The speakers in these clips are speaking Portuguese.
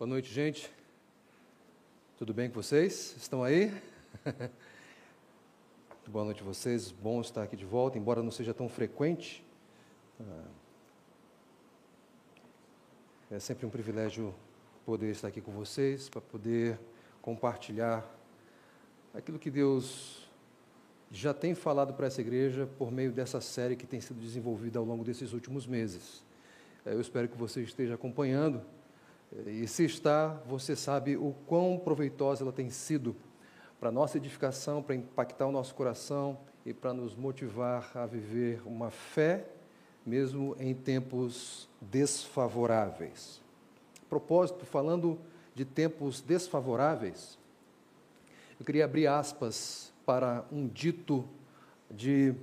Boa noite, gente. Tudo bem com vocês? Estão aí? Boa noite a vocês. Bom estar aqui de volta, embora não seja tão frequente. Ah, é sempre um privilégio poder estar aqui com vocês, para poder compartilhar aquilo que Deus já tem falado para essa igreja por meio dessa série que tem sido desenvolvida ao longo desses últimos meses. É, eu espero que você esteja acompanhando e se está, você sabe o quão proveitosa ela tem sido para nossa edificação, para impactar o nosso coração e para nos motivar a viver uma fé, mesmo em tempos desfavoráveis. A propósito, falando de tempos desfavoráveis, eu queria abrir aspas para um dito de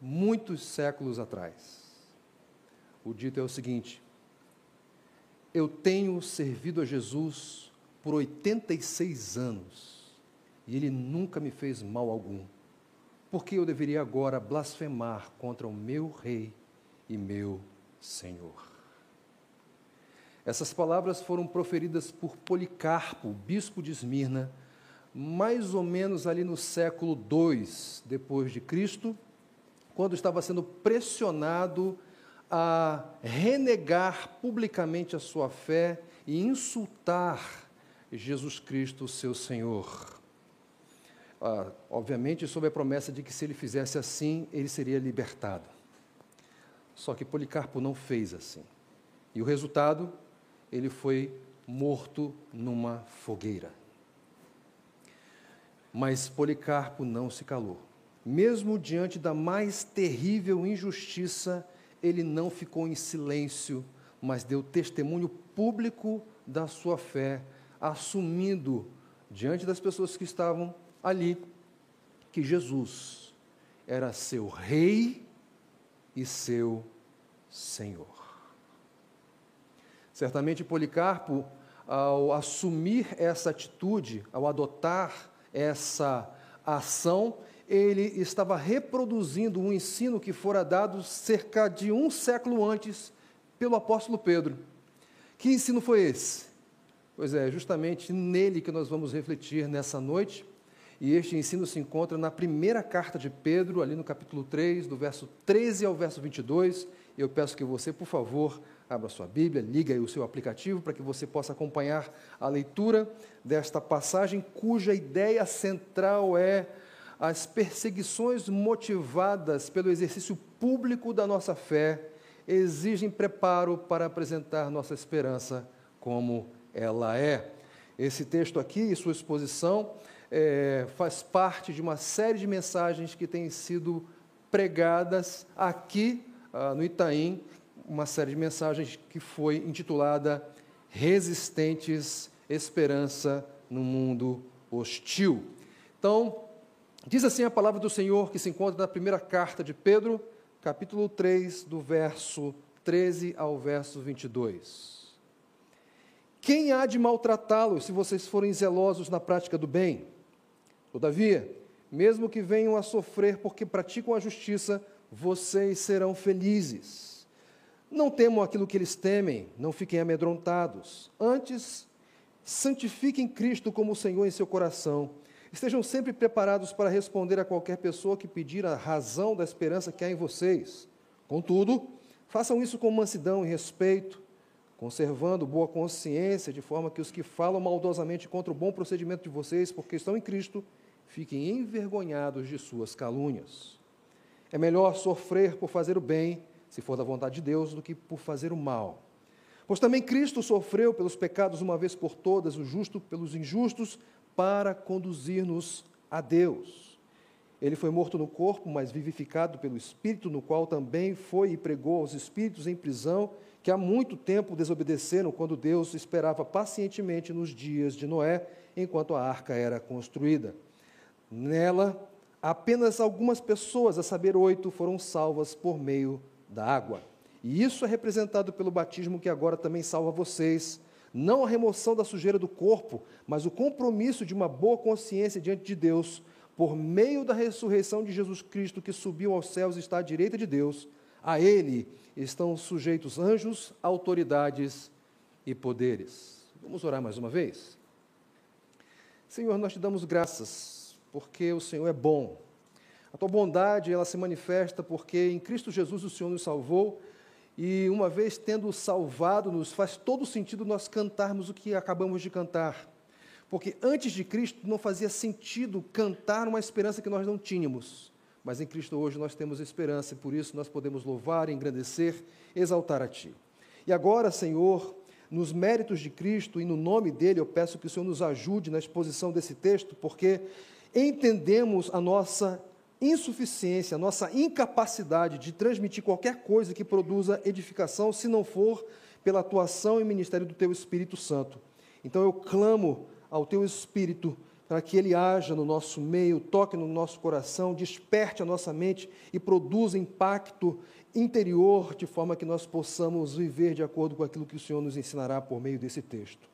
muitos séculos atrás. O dito é o seguinte: eu tenho servido a Jesus por 86 anos e ele nunca me fez mal algum. Por que eu deveria agora blasfemar contra o meu Rei e meu Senhor? Essas palavras foram proferidas por Policarpo, bispo de Esmirna, mais ou menos ali no século II depois de Cristo, quando estava sendo pressionado a renegar publicamente a sua fé e insultar Jesus Cristo, seu Senhor. Ah, obviamente, sob a promessa de que se ele fizesse assim, ele seria libertado. Só que Policarpo não fez assim. E o resultado, ele foi morto numa fogueira. Mas Policarpo não se calou. Mesmo diante da mais terrível injustiça ele não ficou em silêncio, mas deu testemunho público da sua fé, assumindo diante das pessoas que estavam ali que Jesus era seu rei e seu Senhor. Certamente Policarpo, ao assumir essa atitude, ao adotar essa ação, ele estava reproduzindo um ensino que fora dado cerca de um século antes pelo apóstolo Pedro. Que ensino foi esse? Pois é, justamente nele que nós vamos refletir nessa noite. E este ensino se encontra na primeira carta de Pedro, ali no capítulo 3, do verso 13 ao verso 22. Eu peço que você, por favor, abra sua Bíblia, liga aí o seu aplicativo para que você possa acompanhar a leitura desta passagem, cuja ideia central é as perseguições motivadas pelo exercício público da nossa fé exigem preparo para apresentar nossa esperança como ela é. Esse texto aqui e sua exposição é, faz parte de uma série de mensagens que têm sido pregadas aqui ah, no Itaim, uma série de mensagens que foi intitulada Resistentes Esperança no Mundo Hostil. Então, Diz assim a palavra do Senhor que se encontra na primeira carta de Pedro, capítulo 3, do verso 13 ao verso 22. Quem há de maltratá-los se vocês forem zelosos na prática do bem? Todavia, mesmo que venham a sofrer porque praticam a justiça, vocês serão felizes. Não temam aquilo que eles temem, não fiquem amedrontados. Antes, santifiquem Cristo como Senhor em seu coração Estejam sempre preparados para responder a qualquer pessoa que pedir a razão da esperança que há em vocês. Contudo, façam isso com mansidão e respeito, conservando boa consciência, de forma que os que falam maldosamente contra o bom procedimento de vocês, porque estão em Cristo, fiquem envergonhados de suas calúnias. É melhor sofrer por fazer o bem, se for da vontade de Deus, do que por fazer o mal. Pois também Cristo sofreu pelos pecados uma vez por todas, o justo pelos injustos, para conduzir-nos a Deus. Ele foi morto no corpo, mas vivificado pelo Espírito, no qual também foi e pregou aos espíritos em prisão, que há muito tempo desobedeceram quando Deus esperava pacientemente nos dias de Noé, enquanto a arca era construída. Nela, apenas algumas pessoas, a saber, oito, foram salvas por meio da água. E isso é representado pelo batismo que agora também salva vocês não a remoção da sujeira do corpo, mas o compromisso de uma boa consciência diante de Deus, por meio da ressurreição de Jesus Cristo, que subiu aos céus e está à direita de Deus, a Ele estão sujeitos anjos, autoridades e poderes. Vamos orar mais uma vez? Senhor, nós te damos graças, porque o Senhor é bom. A tua bondade, ela se manifesta porque em Cristo Jesus o Senhor nos salvou e uma vez tendo salvado, nos faz todo sentido nós cantarmos o que acabamos de cantar. Porque antes de Cristo não fazia sentido cantar uma esperança que nós não tínhamos. Mas em Cristo hoje nós temos esperança e por isso nós podemos louvar, engrandecer, exaltar a Ti. E agora, Senhor, nos méritos de Cristo e no nome dele, eu peço que o Senhor nos ajude na exposição desse texto, porque entendemos a nossa insuficiência, nossa incapacidade de transmitir qualquer coisa que produza edificação, se não for pela atuação e ministério do Teu Espírito Santo. Então eu clamo ao Teu Espírito para que Ele haja no nosso meio, toque no nosso coração, desperte a nossa mente e produza impacto interior, de forma que nós possamos viver de acordo com aquilo que o Senhor nos ensinará por meio desse texto.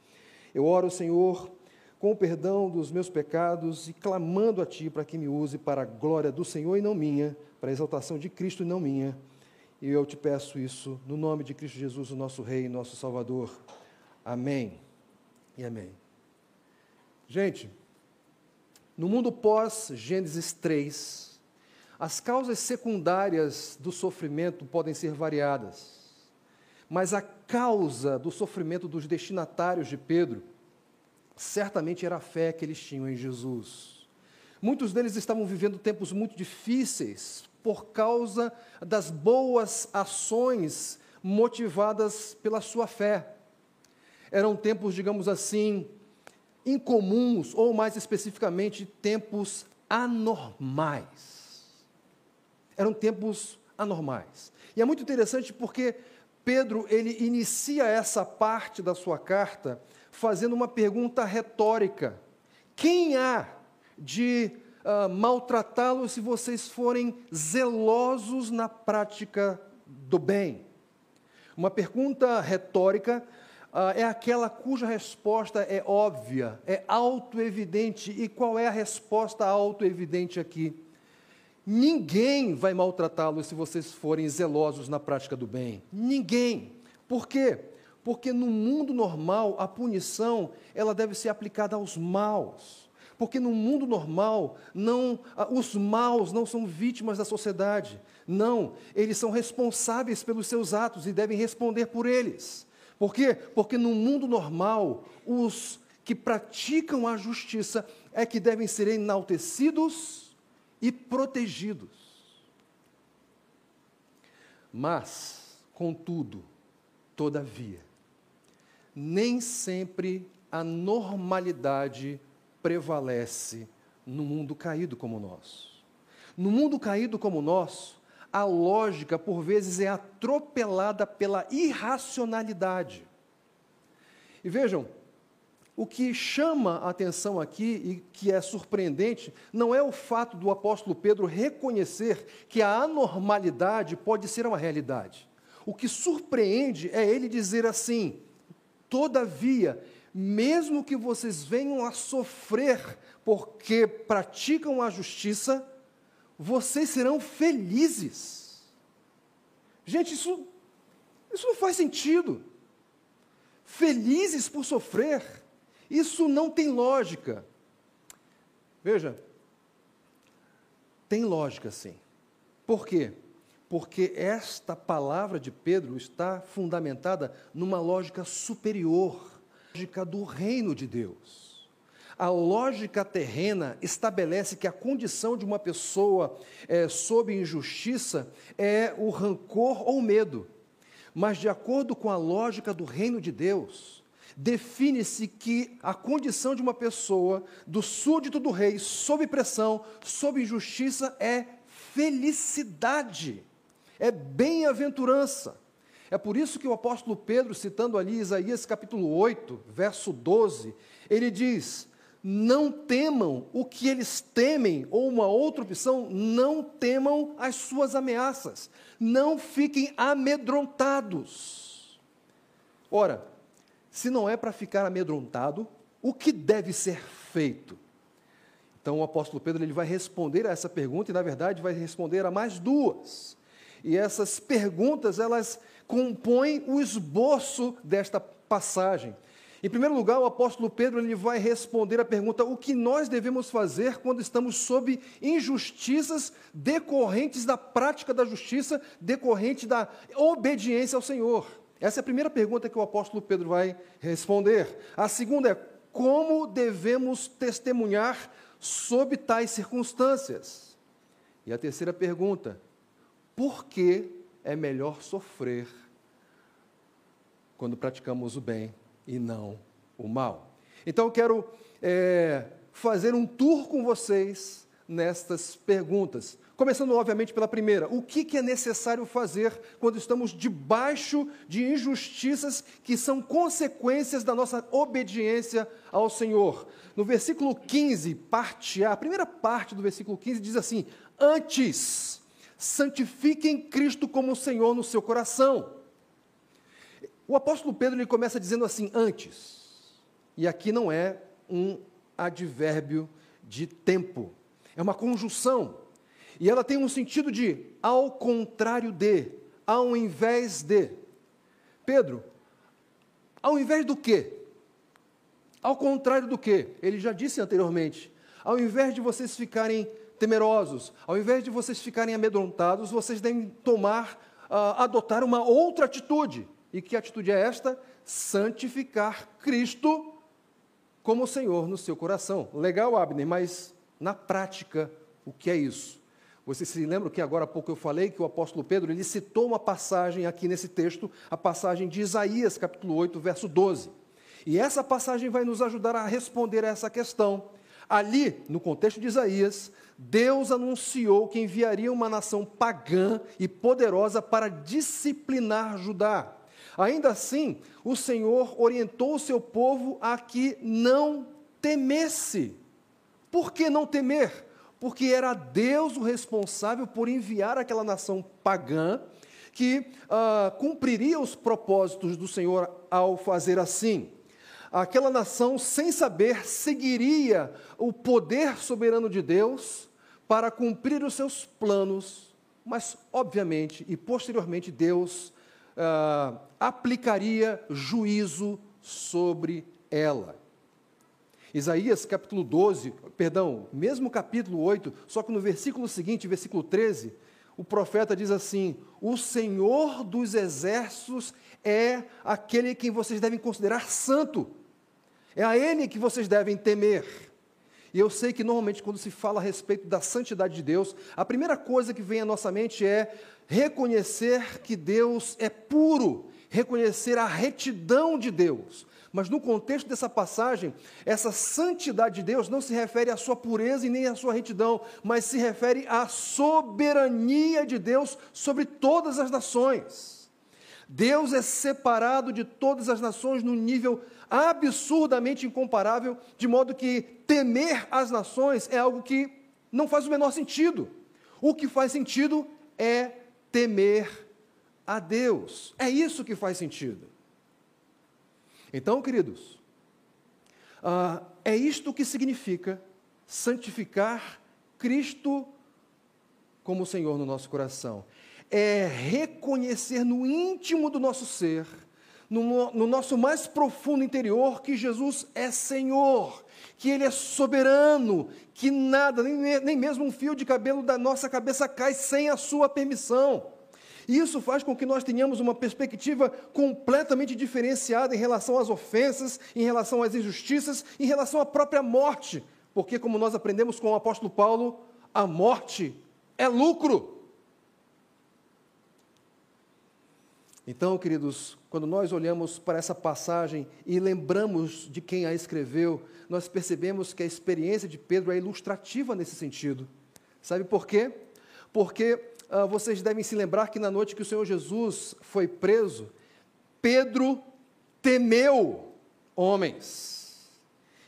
Eu oro, Senhor, com o perdão dos meus pecados e clamando a Ti para que me use para a glória do Senhor e não minha, para a exaltação de Cristo e não minha. E eu te peço isso no nome de Cristo Jesus, o nosso Rei e nosso Salvador. Amém e amém. Gente, no mundo pós-Gênesis 3, as causas secundárias do sofrimento podem ser variadas, mas a causa do sofrimento dos destinatários de Pedro certamente era a fé que eles tinham em Jesus. Muitos deles estavam vivendo tempos muito difíceis por causa das boas ações motivadas pela sua fé. Eram tempos, digamos assim, incomuns, ou mais especificamente, tempos anormais. Eram tempos anormais. E é muito interessante porque Pedro ele inicia essa parte da sua carta fazendo uma pergunta retórica: quem há de uh, maltratá-los se vocês forem zelosos na prática do bem? Uma pergunta retórica uh, é aquela cuja resposta é óbvia, é autoevidente. E qual é a resposta autoevidente aqui? Ninguém vai maltratá-los se vocês forem zelosos na prática do bem. Ninguém. Por quê? Porque no mundo normal a punição ela deve ser aplicada aos maus. Porque no mundo normal não os maus não são vítimas da sociedade. Não, eles são responsáveis pelos seus atos e devem responder por eles. Por quê? Porque no mundo normal, os que praticam a justiça é que devem ser enaltecidos e protegidos. Mas, contudo, todavia, nem sempre a normalidade prevalece no mundo caído como o nosso. No mundo caído como o nosso, a lógica, por vezes, é atropelada pela irracionalidade. E vejam, o que chama a atenção aqui e que é surpreendente não é o fato do apóstolo Pedro reconhecer que a anormalidade pode ser uma realidade. O que surpreende é ele dizer assim: todavia, mesmo que vocês venham a sofrer porque praticam a justiça, vocês serão felizes. Gente, isso, isso não faz sentido. Felizes por sofrer, isso não tem lógica. Veja, tem lógica sim. Por quê? Porque esta palavra de Pedro está fundamentada numa lógica superior, lógica do reino de Deus. A lógica terrena estabelece que a condição de uma pessoa é, sob injustiça é o rancor ou medo. Mas, de acordo com a lógica do reino de Deus, define-se que a condição de uma pessoa, do súdito do rei, sob pressão, sob injustiça, é felicidade, é bem-aventurança. É por isso que o apóstolo Pedro, citando ali Isaías capítulo 8, verso 12, ele diz: não temam o que eles temem, ou uma outra opção, não temam as suas ameaças, não fiquem amedrontados. Ora, se não é para ficar amedrontado, o que deve ser feito? Então o apóstolo Pedro ele vai responder a essa pergunta e na verdade vai responder a mais duas. E essas perguntas elas compõem o esboço desta passagem. Em primeiro lugar, o apóstolo Pedro ele vai responder a pergunta: o que nós devemos fazer quando estamos sob injustiças decorrentes da prática da justiça, decorrente da obediência ao Senhor? Essa é a primeira pergunta que o apóstolo Pedro vai responder. A segunda é: como devemos testemunhar sob tais circunstâncias? E a terceira pergunta: por que é melhor sofrer quando praticamos o bem e não o mal? Então, eu quero é, fazer um tour com vocês nestas perguntas. Começando, obviamente, pela primeira: o que, que é necessário fazer quando estamos debaixo de injustiças que são consequências da nossa obediência ao Senhor? No versículo 15, parte A, a primeira parte do versículo 15 diz assim: Antes, santifiquem Cristo como Senhor no seu coração. O apóstolo Pedro ele começa dizendo assim: antes. E aqui não é um advérbio de tempo, é uma conjunção. E ela tem um sentido de ao contrário de, ao invés de. Pedro, ao invés do quê? Ao contrário do quê? Ele já disse anteriormente. Ao invés de vocês ficarem temerosos, ao invés de vocês ficarem amedrontados, vocês devem tomar, uh, adotar uma outra atitude. E que atitude é esta? Santificar Cristo como Senhor no seu coração. Legal, Abner, mas na prática, o que é isso? Você se lembra que agora há pouco eu falei que o apóstolo Pedro ele citou uma passagem aqui nesse texto, a passagem de Isaías, capítulo 8, verso 12. E essa passagem vai nos ajudar a responder a essa questão. Ali, no contexto de Isaías, Deus anunciou que enviaria uma nação pagã e poderosa para disciplinar Judá. Ainda assim, o Senhor orientou o seu povo a que não temesse. Por que não temer? Porque era Deus o responsável por enviar aquela nação pagã que uh, cumpriria os propósitos do Senhor ao fazer assim. Aquela nação, sem saber, seguiria o poder soberano de Deus para cumprir os seus planos, mas, obviamente, e posteriormente, Deus uh, aplicaria juízo sobre ela. Isaías capítulo 12, perdão, mesmo capítulo 8, só que no versículo seguinte, versículo 13, o profeta diz assim: O Senhor dos exércitos é aquele que vocês devem considerar santo, é a Ele que vocês devem temer. E eu sei que normalmente quando se fala a respeito da santidade de Deus, a primeira coisa que vem à nossa mente é reconhecer que Deus é puro, reconhecer a retidão de Deus. Mas no contexto dessa passagem, essa santidade de Deus não se refere à sua pureza e nem à sua retidão, mas se refere à soberania de Deus sobre todas as nações. Deus é separado de todas as nações num nível absurdamente incomparável, de modo que temer as nações é algo que não faz o menor sentido. O que faz sentido é temer a Deus. É isso que faz sentido. Então, queridos, uh, é isto que significa santificar Cristo como Senhor no nosso coração. É reconhecer no íntimo do nosso ser, no, no nosso mais profundo interior, que Jesus é Senhor, que Ele é soberano, que nada, nem, nem mesmo um fio de cabelo da nossa cabeça cai sem a Sua permissão. Isso faz com que nós tenhamos uma perspectiva completamente diferenciada em relação às ofensas, em relação às injustiças, em relação à própria morte. Porque, como nós aprendemos com o apóstolo Paulo, a morte é lucro. Então, queridos, quando nós olhamos para essa passagem e lembramos de quem a escreveu, nós percebemos que a experiência de Pedro é ilustrativa nesse sentido. Sabe por quê? Porque ah, vocês devem se lembrar que na noite que o Senhor Jesus foi preso, Pedro temeu homens.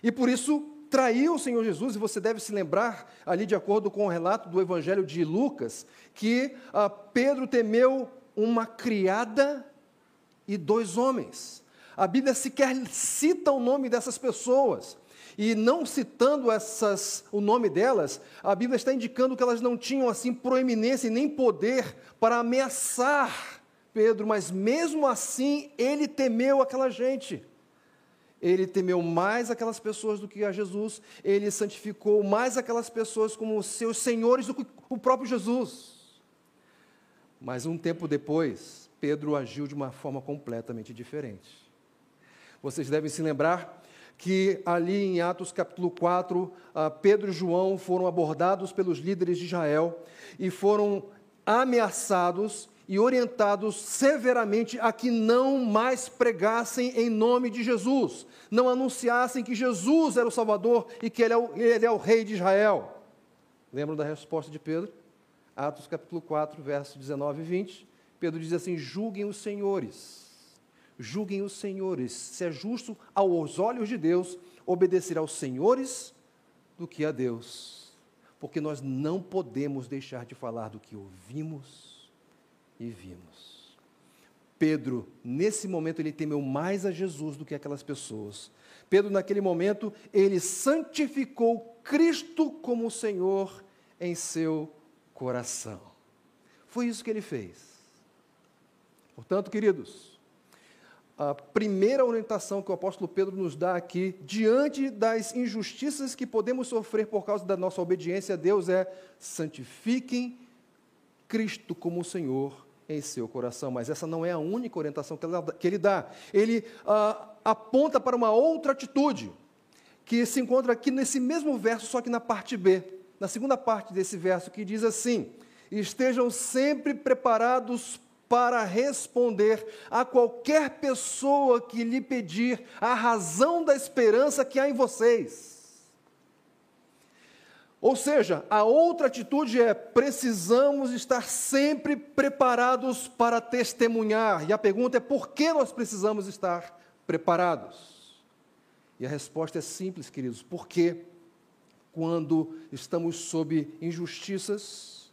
E por isso traiu o Senhor Jesus, e você deve se lembrar, ali de acordo com o relato do Evangelho de Lucas, que ah, Pedro temeu uma criada e dois homens. A Bíblia sequer cita o nome dessas pessoas. E não citando essas, o nome delas, a Bíblia está indicando que elas não tinham assim proeminência e nem poder para ameaçar Pedro, mas mesmo assim ele temeu aquela gente. ele temeu mais aquelas pessoas do que a Jesus, ele santificou mais aquelas pessoas como seus senhores do que o próprio Jesus. Mas um tempo depois, Pedro agiu de uma forma completamente diferente. Vocês devem se lembrar que ali em Atos capítulo 4, ah, Pedro e João foram abordados pelos líderes de Israel e foram ameaçados e orientados severamente a que não mais pregassem em nome de Jesus, não anunciassem que Jesus era o Salvador e que ele é o, ele é o Rei de Israel. Lembram da resposta de Pedro? Atos capítulo 4, versos 19 e 20. Pedro diz assim: julguem os senhores, julguem os senhores, se é justo aos olhos de Deus obedecer aos senhores do que a Deus, porque nós não podemos deixar de falar do que ouvimos e vimos. Pedro, nesse momento, ele temeu mais a Jesus do que aquelas pessoas. Pedro, naquele momento, ele santificou Cristo como Senhor em seu coração. Foi isso que ele fez. Portanto, queridos, a primeira orientação que o apóstolo Pedro nos dá aqui, diante das injustiças que podemos sofrer por causa da nossa obediência a Deus, é santifiquem Cristo como Senhor em seu coração. Mas essa não é a única orientação que ele dá. Ele ah, aponta para uma outra atitude, que se encontra aqui nesse mesmo verso, só que na parte B, na segunda parte desse verso, que diz assim: Estejam sempre preparados para responder a qualquer pessoa que lhe pedir a razão da esperança que há em vocês ou seja, a outra atitude é precisamos estar sempre preparados para testemunhar. E a pergunta é por que nós precisamos estar preparados? E a resposta é simples, queridos, porque quando estamos sob injustiças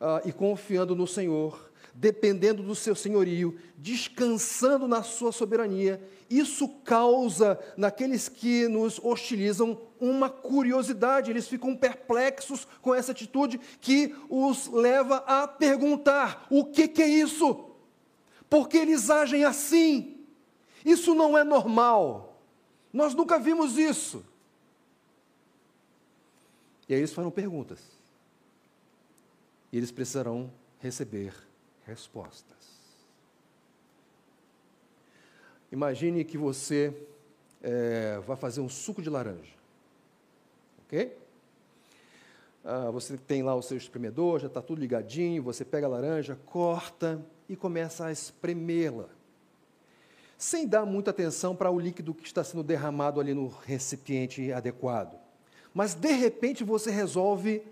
uh, e confiando no Senhor, dependendo do seu senhorio, descansando na sua soberania, isso causa naqueles que nos hostilizam uma curiosidade, eles ficam perplexos com essa atitude que os leva a perguntar: o que, que é isso? Por que eles agem assim? Isso não é normal. Nós nunca vimos isso. E aí eles farão perguntas. E eles precisarão receber respostas. Imagine que você é, vai fazer um suco de laranja. Ok? Ah, você tem lá o seu espremedor, já está tudo ligadinho, você pega a laranja, corta e começa a espremê-la. Sem dar muita atenção para o líquido que está sendo derramado ali no recipiente adequado. Mas, de repente, você resolve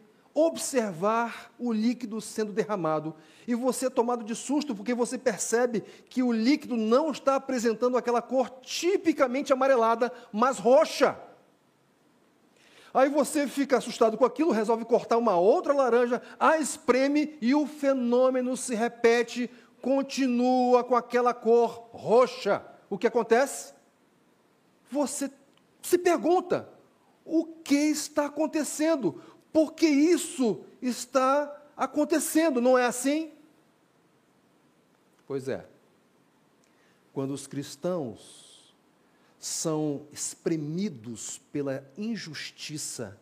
observar o líquido sendo derramado e você é tomado de susto porque você percebe que o líquido não está apresentando aquela cor tipicamente amarelada, mas roxa. Aí você fica assustado com aquilo, resolve cortar uma outra laranja, a espreme e o fenômeno se repete, continua com aquela cor roxa. O que acontece? Você se pergunta: o que está acontecendo? Porque isso está acontecendo, não é assim? Pois é. Quando os cristãos são espremidos pela injustiça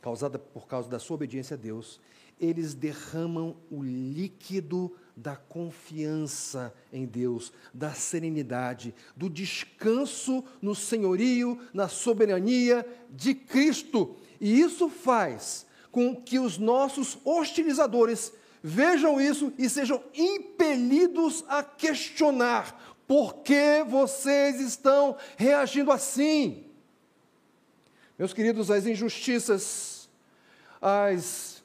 causada por causa da sua obediência a Deus, eles derramam o líquido da confiança em Deus, da serenidade, do descanso no senhorio, na soberania de Cristo. E isso faz com que os nossos hostilizadores vejam isso e sejam impelidos a questionar por que vocês estão reagindo assim. Meus queridos, as injustiças, as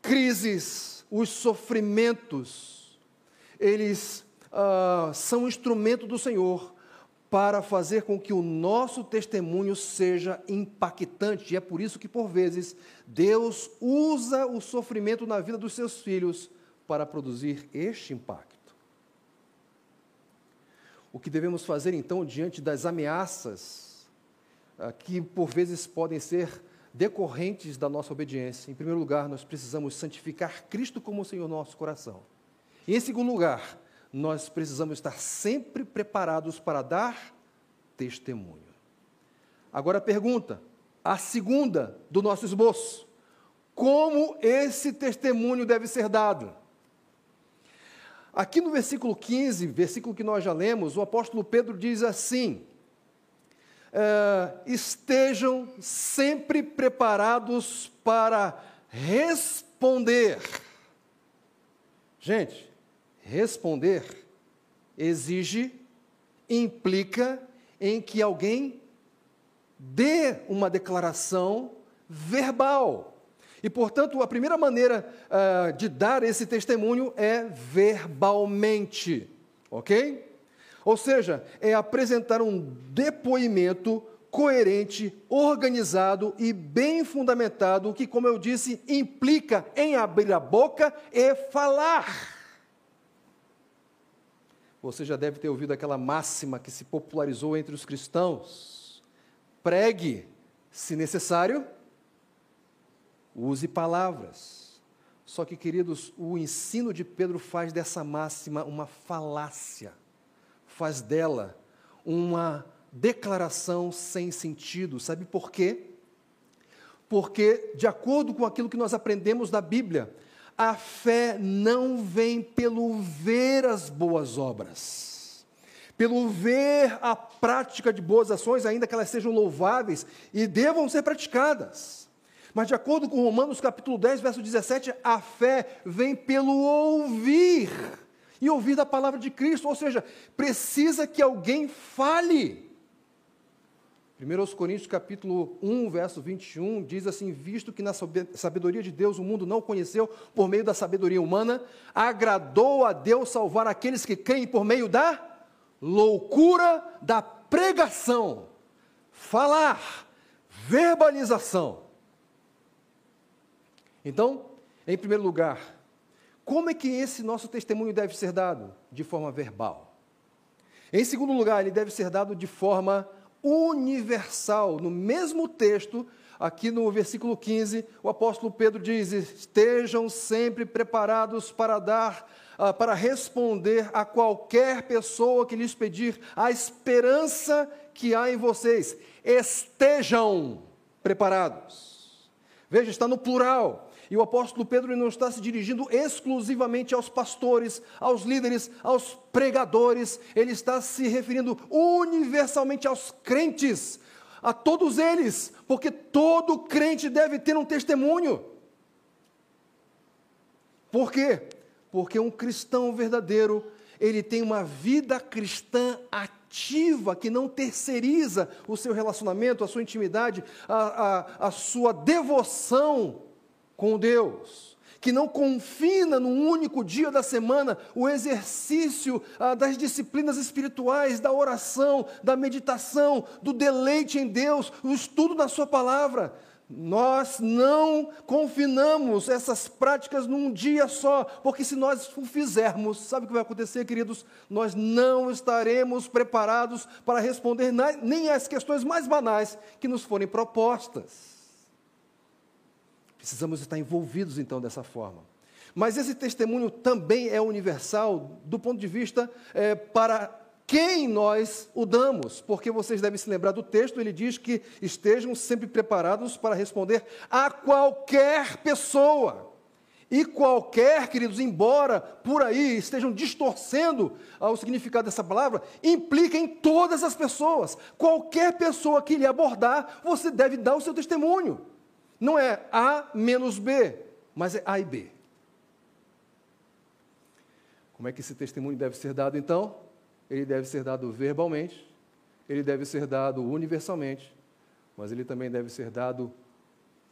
crises, os sofrimentos, eles uh, são instrumento do Senhor para fazer com que o nosso testemunho seja impactante. E é por isso que, por vezes, Deus usa o sofrimento na vida dos seus filhos para produzir este impacto. O que devemos fazer, então, diante das ameaças ah, que, por vezes, podem ser decorrentes da nossa obediência? Em primeiro lugar, nós precisamos santificar Cristo como Senhor nosso coração. E, em segundo lugar, nós precisamos estar sempre preparados para dar testemunho. Agora a pergunta, a segunda do nosso esboço: como esse testemunho deve ser dado? Aqui no versículo 15, versículo que nós já lemos, o apóstolo Pedro diz assim: é, estejam sempre preparados para responder. Gente, responder exige, implica em que alguém dê uma declaração verbal. E, portanto, a primeira maneira uh, de dar esse testemunho é verbalmente, ok? Ou seja, é apresentar um depoimento coerente, organizado e bem fundamentado, que, como eu disse, implica em abrir a boca e falar. Você já deve ter ouvido aquela máxima que se popularizou entre os cristãos: pregue, se necessário, use palavras. Só que, queridos, o ensino de Pedro faz dessa máxima uma falácia faz dela uma declaração sem sentido. Sabe por quê? Porque, de acordo com aquilo que nós aprendemos da Bíblia, a fé não vem pelo ver as boas obras, pelo ver a prática de boas ações, ainda que elas sejam louváveis e devam ser praticadas. Mas, de acordo com Romanos capítulo 10, verso 17, a fé vem pelo ouvir e ouvir a palavra de Cristo, ou seja, precisa que alguém fale. 1 Coríntios capítulo 1, verso 21, diz assim, visto que na sabedoria de Deus o mundo não conheceu por meio da sabedoria humana, agradou a Deus salvar aqueles que creem por meio da loucura da pregação, falar, verbalização. Então, em primeiro lugar, como é que esse nosso testemunho deve ser dado? De forma verbal. Em segundo lugar, ele deve ser dado de forma universal. No mesmo texto, aqui no versículo 15, o apóstolo Pedro diz: Estejam sempre preparados para dar, uh, para responder a qualquer pessoa que lhes pedir a esperança que há em vocês. Estejam preparados. Veja, está no plural. E o apóstolo Pedro não está se dirigindo exclusivamente aos pastores, aos líderes, aos pregadores, ele está se referindo universalmente aos crentes, a todos eles, porque todo crente deve ter um testemunho. Por quê? Porque um cristão verdadeiro, ele tem uma vida cristã ativa, que não terceiriza o seu relacionamento, a sua intimidade, a, a, a sua devoção com Deus, que não confina num único dia da semana o exercício ah, das disciplinas espirituais, da oração, da meditação, do deleite em Deus, o estudo da Sua palavra. Nós não confinamos essas práticas num dia só, porque se nós o fizermos, sabe o que vai acontecer, queridos? Nós não estaremos preparados para responder nem às questões mais banais que nos forem propostas. Precisamos estar envolvidos então dessa forma. Mas esse testemunho também é universal do ponto de vista é, para quem nós o damos, porque vocês devem se lembrar do texto, ele diz que estejam sempre preparados para responder a qualquer pessoa. E qualquer, queridos, embora por aí estejam distorcendo o significado dessa palavra, implica em todas as pessoas. Qualquer pessoa que lhe abordar, você deve dar o seu testemunho. Não é A menos B, mas é A e B. Como é que esse testemunho deve ser dado então? Ele deve ser dado verbalmente, ele deve ser dado universalmente, mas ele também deve ser dado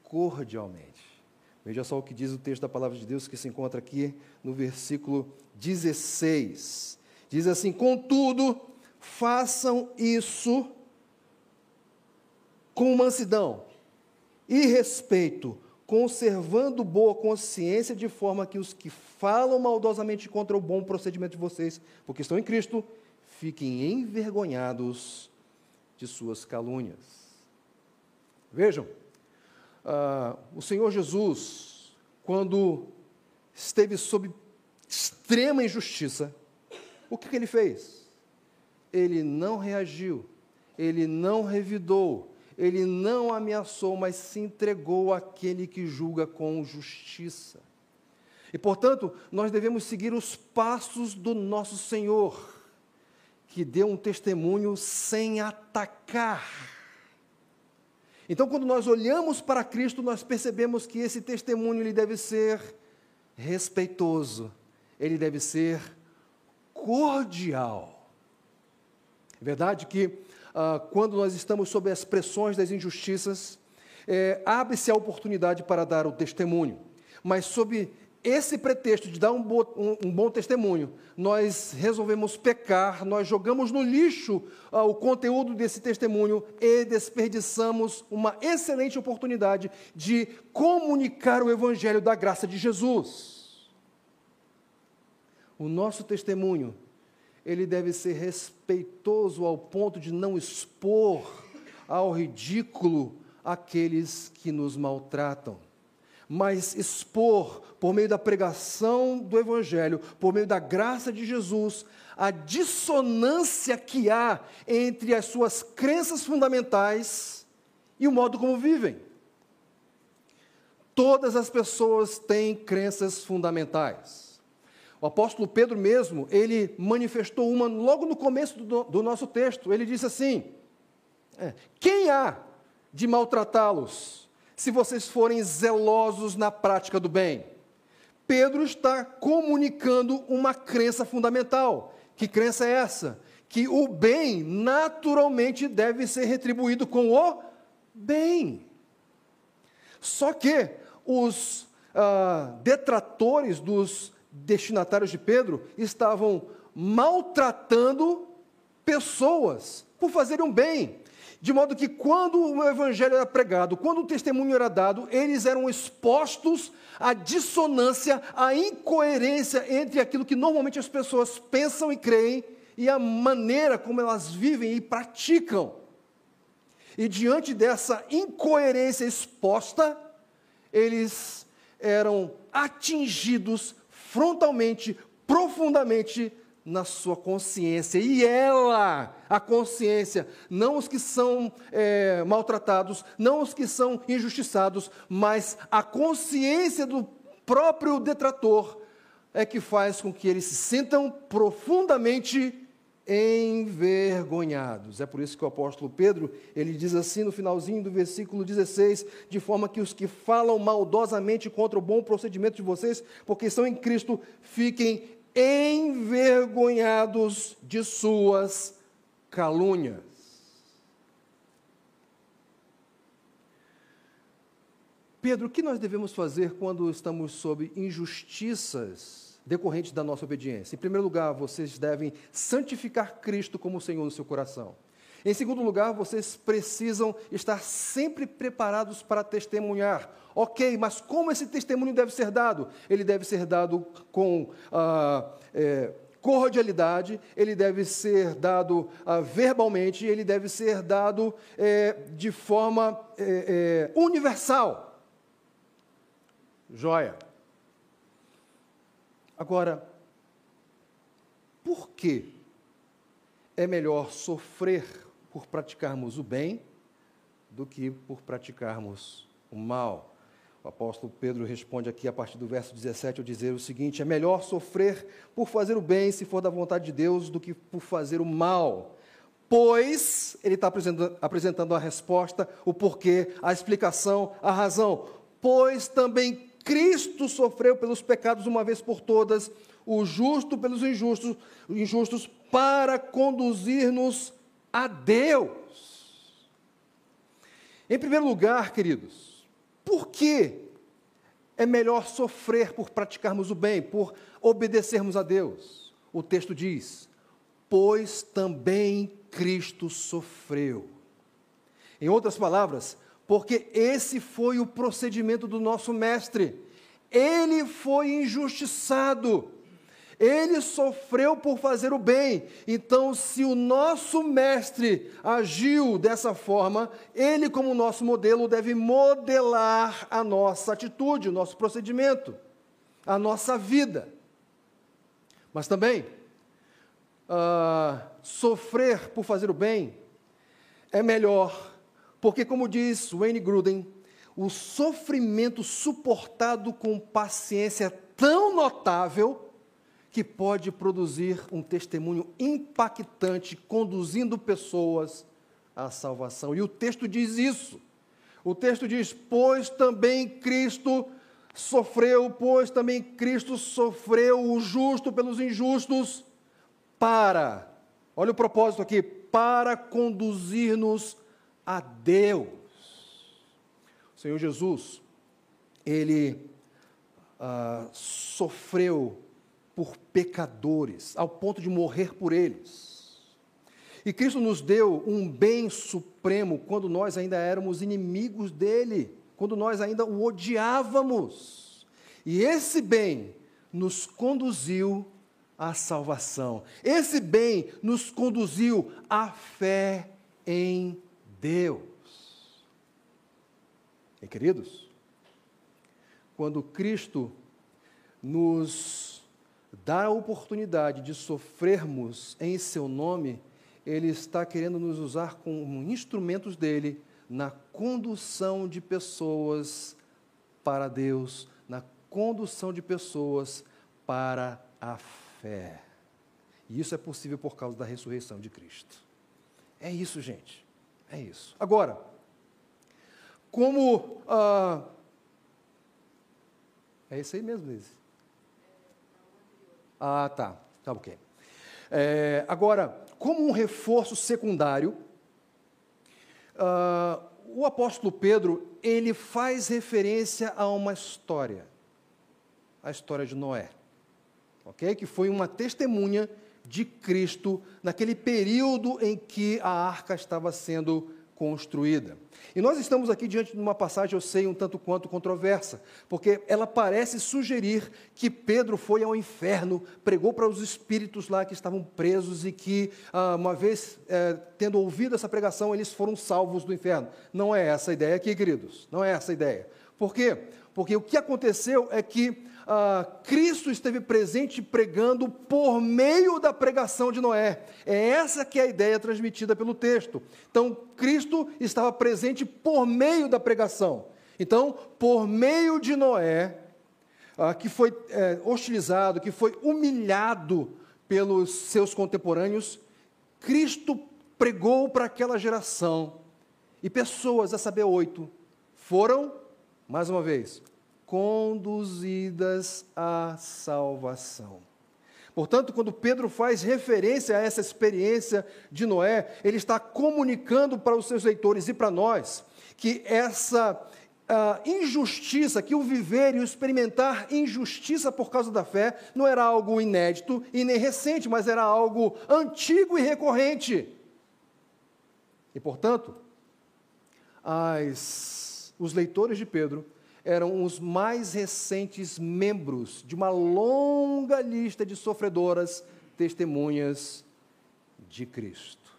cordialmente. Veja só o que diz o texto da palavra de Deus que se encontra aqui no versículo 16. Diz assim: Contudo, façam isso com mansidão e respeito, conservando boa consciência, de forma que os que falam maldosamente contra o bom procedimento de vocês, porque estão em Cristo, fiquem envergonhados de suas calúnias. Vejam, uh, o Senhor Jesus, quando esteve sob extrema injustiça, o que, que ele fez? Ele não reagiu, ele não revidou, ele não ameaçou, mas se entregou àquele que julga com justiça. E, portanto, nós devemos seguir os passos do nosso Senhor, que deu um testemunho sem atacar. Então, quando nós olhamos para Cristo, nós percebemos que esse testemunho ele deve ser respeitoso, ele deve ser cordial. É verdade que ah, quando nós estamos sob as pressões das injustiças, é, abre-se a oportunidade para dar o testemunho, mas sob esse pretexto de dar um, bo, um, um, bom testemunho, nós resolvemos pecar, nós jogamos no lixo uh, o conteúdo desse testemunho e desperdiçamos uma excelente oportunidade de comunicar o Evangelho da graça de Jesus. O nosso testemunho, ele deve ser respeitoso ao ponto de não expor ao ridículo aqueles que nos maltratam mas expor, por meio da pregação do Evangelho, por meio da graça de Jesus, a dissonância que há entre as suas crenças fundamentais e o modo como vivem. Todas as pessoas têm crenças fundamentais. O apóstolo Pedro mesmo, ele manifestou uma logo no começo do, do nosso texto. Ele disse assim: é, Quem há de maltratá-los? se vocês forem zelosos na prática do bem. Pedro está comunicando uma crença fundamental. Que crença é essa? Que o bem naturalmente deve ser retribuído com o bem. Só que os ah, detratores dos destinatários de Pedro estavam maltratando pessoas por fazerem um bem. De modo que quando o evangelho era pregado, quando o testemunho era dado, eles eram expostos à dissonância, à incoerência entre aquilo que normalmente as pessoas pensam e creem e a maneira como elas vivem e praticam. E diante dessa incoerência exposta, eles eram atingidos frontalmente, profundamente na sua consciência. E ela, a consciência, não os que são é, maltratados, não os que são injustiçados, mas a consciência do próprio detrator é que faz com que eles se sintam profundamente envergonhados. É por isso que o apóstolo Pedro, ele diz assim no finalzinho do versículo 16, de forma que os que falam maldosamente contra o bom procedimento de vocês, porque estão em Cristo, fiquem envergonhados de suas calúnias. Pedro, o que nós devemos fazer quando estamos sob injustiças decorrentes da nossa obediência? Em primeiro lugar, vocês devem santificar Cristo como Senhor no seu coração. Em segundo lugar, vocês precisam estar sempre preparados para testemunhar. Ok, mas como esse testemunho deve ser dado? Ele deve ser dado com ah, é, cordialidade, ele deve ser dado ah, verbalmente, ele deve ser dado é, de forma é, é universal. Joia. Agora, por que é melhor sofrer por praticarmos o bem do que por praticarmos o mal. O apóstolo Pedro responde aqui a partir do verso 17 ao dizer o seguinte: É melhor sofrer por fazer o bem, se for da vontade de Deus, do que por fazer o mal. Pois, ele está apresentando, a resposta, o porquê, a explicação, a razão. Pois também Cristo sofreu pelos pecados uma vez por todas, o justo pelos injustos, injustos para conduzir-nos a Deus. Em primeiro lugar, queridos, por que é melhor sofrer por praticarmos o bem, por obedecermos a Deus? O texto diz: Pois também Cristo sofreu. Em outras palavras, porque esse foi o procedimento do nosso Mestre. Ele foi injustiçado ele sofreu por fazer o bem. Então, se o nosso mestre agiu dessa forma, ele, como nosso modelo, deve modelar a nossa atitude, o nosso procedimento, a nossa vida. Mas também, uh, sofrer por fazer o bem é melhor, porque, como diz Wayne Gruden, o sofrimento suportado com paciência é tão notável que pode produzir um testemunho impactante, conduzindo pessoas à salvação. E o texto diz isso. O texto diz: Pois também Cristo sofreu, pois também Cristo sofreu o justo pelos injustos, para, olha o propósito aqui, para conduzir-nos a Deus. O Senhor Jesus, ele ah, sofreu por pecadores, ao ponto de morrer por eles. E Cristo nos deu um bem supremo quando nós ainda éramos inimigos dele, quando nós ainda o odiávamos. E esse bem nos conduziu à salvação. Esse bem nos conduziu à fé em Deus. E queridos, quando Cristo nos dá a oportunidade de sofrermos em seu nome, ele está querendo nos usar como instrumentos dele na condução de pessoas para Deus, na condução de pessoas para a fé. E isso é possível por causa da ressurreição de Cristo. É isso, gente. É isso. Agora, como. Ah, é isso aí mesmo, Liz. Ah, tá. Tá ok. É, agora, como um reforço secundário, uh, o apóstolo Pedro ele faz referência a uma história, a história de Noé, ok? Que foi uma testemunha de Cristo naquele período em que a arca estava sendo construída. E nós estamos aqui diante de uma passagem, eu sei, um tanto quanto controversa, porque ela parece sugerir que Pedro foi ao inferno, pregou para os espíritos lá que estavam presos e que, ah, uma vez é, tendo ouvido essa pregação, eles foram salvos do inferno. Não é essa a ideia aqui, queridos, não é essa a ideia. Por quê? Porque o que aconteceu é que ah, Cristo esteve presente pregando por meio da pregação de Noé. É essa que é a ideia transmitida pelo texto. Então, Cristo estava presente por meio da pregação. Então, por meio de Noé, ah, que foi é, hostilizado, que foi humilhado pelos seus contemporâneos, Cristo pregou para aquela geração. E pessoas, a saber, oito, foram, mais uma vez, conduzidas à salvação. Portanto, quando Pedro faz referência a essa experiência de Noé, ele está comunicando para os seus leitores e para nós que essa injustiça, que o viver e o experimentar injustiça por causa da fé, não era algo inédito e nem recente, mas era algo antigo e recorrente. E, portanto, as, os leitores de Pedro eram os mais recentes membros de uma longa lista de sofredoras testemunhas de Cristo.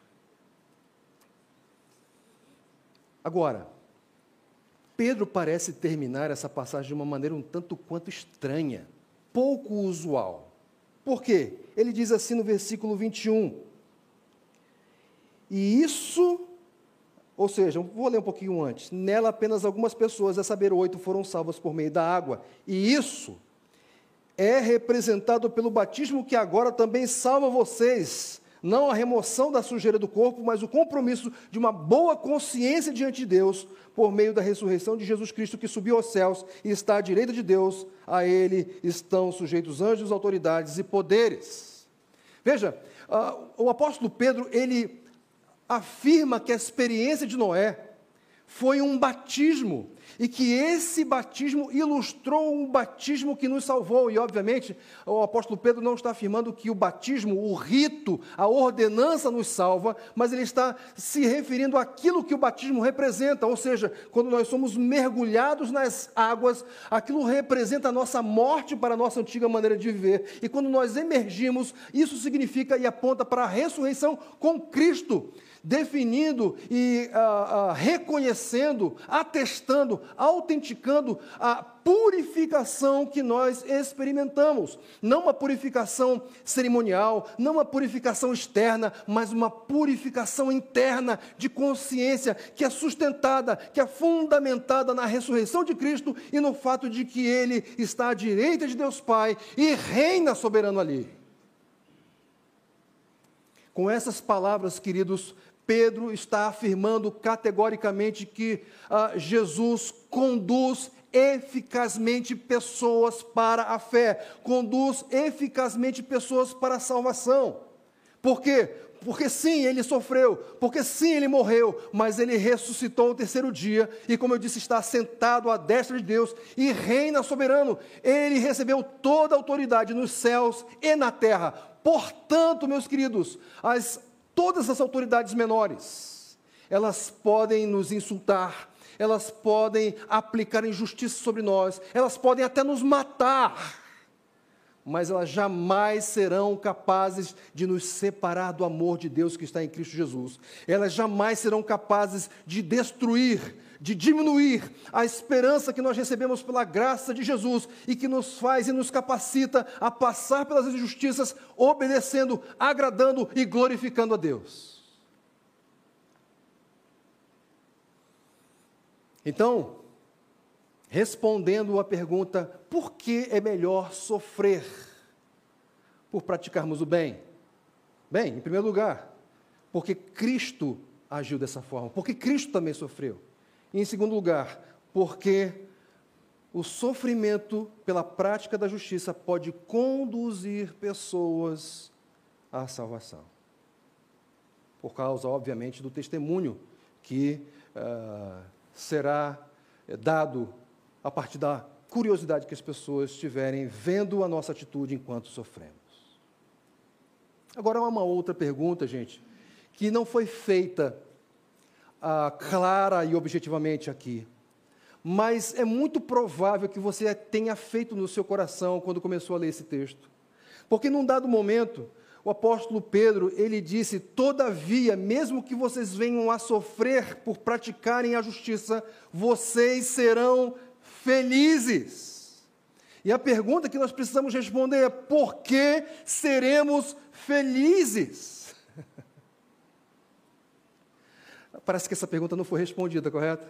Agora, Pedro parece terminar essa passagem de uma maneira um tanto quanto estranha, pouco usual. Por quê? Ele diz assim no versículo 21. E isso ou seja, vou ler um pouquinho antes. Nela apenas algumas pessoas, a saber, oito, foram salvas por meio da água. E isso é representado pelo batismo que agora também salva vocês. Não a remoção da sujeira do corpo, mas o compromisso de uma boa consciência diante de Deus, por meio da ressurreição de Jesus Cristo, que subiu aos céus e está à direita de Deus. A Ele estão sujeitos anjos, autoridades e poderes. Veja, uh, o apóstolo Pedro, ele afirma que a experiência de Noé foi um batismo e que esse batismo ilustrou um batismo que nos salvou. E, obviamente, o apóstolo Pedro não está afirmando que o batismo, o rito, a ordenança nos salva, mas ele está se referindo àquilo que o batismo representa. Ou seja, quando nós somos mergulhados nas águas, aquilo representa a nossa morte para a nossa antiga maneira de viver. E quando nós emergimos, isso significa e aponta para a ressurreição com Cristo definindo e ah, ah, reconhecendo, atestando, autenticando a purificação que nós experimentamos. Não uma purificação cerimonial, não uma purificação externa, mas uma purificação interna de consciência que é sustentada, que é fundamentada na ressurreição de Cristo e no fato de que Ele está à direita de Deus Pai e reina soberano ali. Com essas palavras, queridos, Pedro está afirmando categoricamente que ah, Jesus conduz eficazmente pessoas para a fé, conduz eficazmente pessoas para a salvação. Por quê? Porque sim, ele sofreu, porque sim, ele morreu, mas ele ressuscitou o terceiro dia e, como eu disse, está sentado à destra de Deus e reina soberano. Ele recebeu toda a autoridade nos céus e na terra. Portanto, meus queridos, as, todas as autoridades menores, elas podem nos insultar, elas podem aplicar injustiça sobre nós, elas podem até nos matar, mas elas jamais serão capazes de nos separar do amor de Deus que está em Cristo Jesus. Elas jamais serão capazes de destruir, de diminuir a esperança que nós recebemos pela graça de Jesus e que nos faz e nos capacita a passar pelas injustiças, obedecendo, agradando e glorificando a Deus. Então, respondendo à pergunta: por que é melhor sofrer por praticarmos o bem? Bem, em primeiro lugar, porque Cristo agiu dessa forma, porque Cristo também sofreu. E em segundo lugar, porque o sofrimento pela prática da justiça pode conduzir pessoas à salvação. Por causa, obviamente, do testemunho que uh, será eh, dado a partir da curiosidade que as pessoas tiverem vendo a nossa atitude enquanto sofremos. Agora, uma outra pergunta, gente, que não foi feita ah, clara e objetivamente aqui, mas é muito provável que você tenha feito no seu coração quando começou a ler esse texto. Porque num dado momento, o apóstolo Pedro, ele disse: "Todavia, mesmo que vocês venham a sofrer por praticarem a justiça, vocês serão felizes". E a pergunta que nós precisamos responder é: por que seremos felizes? Parece que essa pergunta não foi respondida, correto?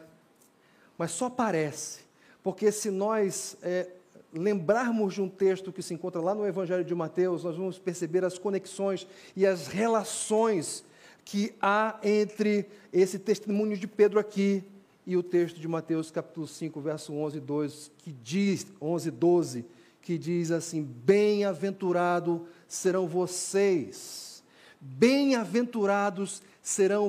Mas só parece, porque se nós é, lembrarmos de um texto que se encontra lá no Evangelho de Mateus, nós vamos perceber as conexões e as relações que há entre esse testemunho de Pedro aqui e o texto de Mateus capítulo 5, verso 11, 2, que diz, 11, 12, que diz assim: Bem-aventurado serão vocês, bem-aventurados serão